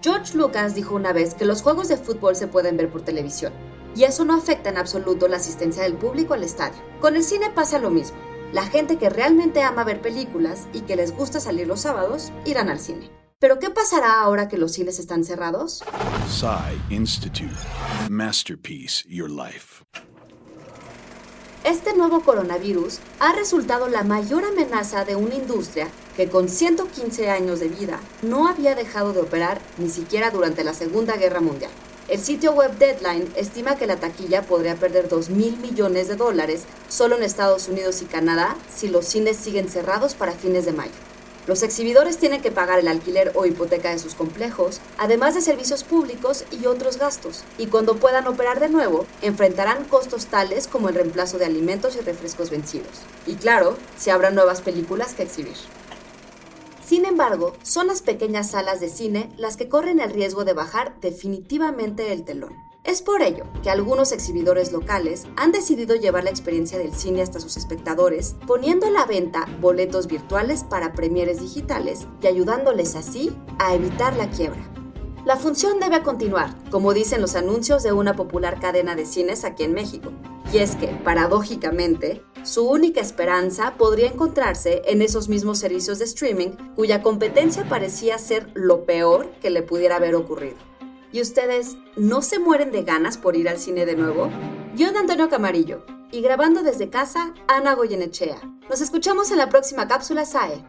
George Lucas dijo una vez que los juegos de fútbol se pueden ver por televisión, y eso no afecta en absoluto la asistencia del público al estadio. Con el cine pasa lo mismo. La gente que realmente ama ver películas y que les gusta salir los sábados irán al cine. Pero ¿qué pasará ahora que los cines están cerrados? Institute. Masterpiece Your Life. Este nuevo coronavirus ha resultado la mayor amenaza de una industria que con 115 años de vida no había dejado de operar ni siquiera durante la Segunda Guerra Mundial. El sitio web Deadline estima que la taquilla podría perder 2 mil millones de dólares solo en Estados Unidos y Canadá si los cines siguen cerrados para fines de mayo. Los exhibidores tienen que pagar el alquiler o hipoteca de sus complejos, además de servicios públicos y otros gastos, y cuando puedan operar de nuevo, enfrentarán costos tales como el reemplazo de alimentos y refrescos vencidos. Y claro, si habrá nuevas películas que exhibir. Sin embargo, son las pequeñas salas de cine las que corren el riesgo de bajar definitivamente el telón. Es por ello que algunos exhibidores locales han decidido llevar la experiencia del cine hasta sus espectadores, poniendo a la venta boletos virtuales para premieres digitales y ayudándoles así a evitar la quiebra. La función debe continuar, como dicen los anuncios de una popular cadena de cines aquí en México. Y es que, paradójicamente, su única esperanza podría encontrarse en esos mismos servicios de streaming cuya competencia parecía ser lo peor que le pudiera haber ocurrido. ¿Y ustedes no se mueren de ganas por ir al cine de nuevo? Yo, de Antonio Camarillo, y grabando desde casa, Ana Goyenechea. Nos escuchamos en la próxima cápsula SAE.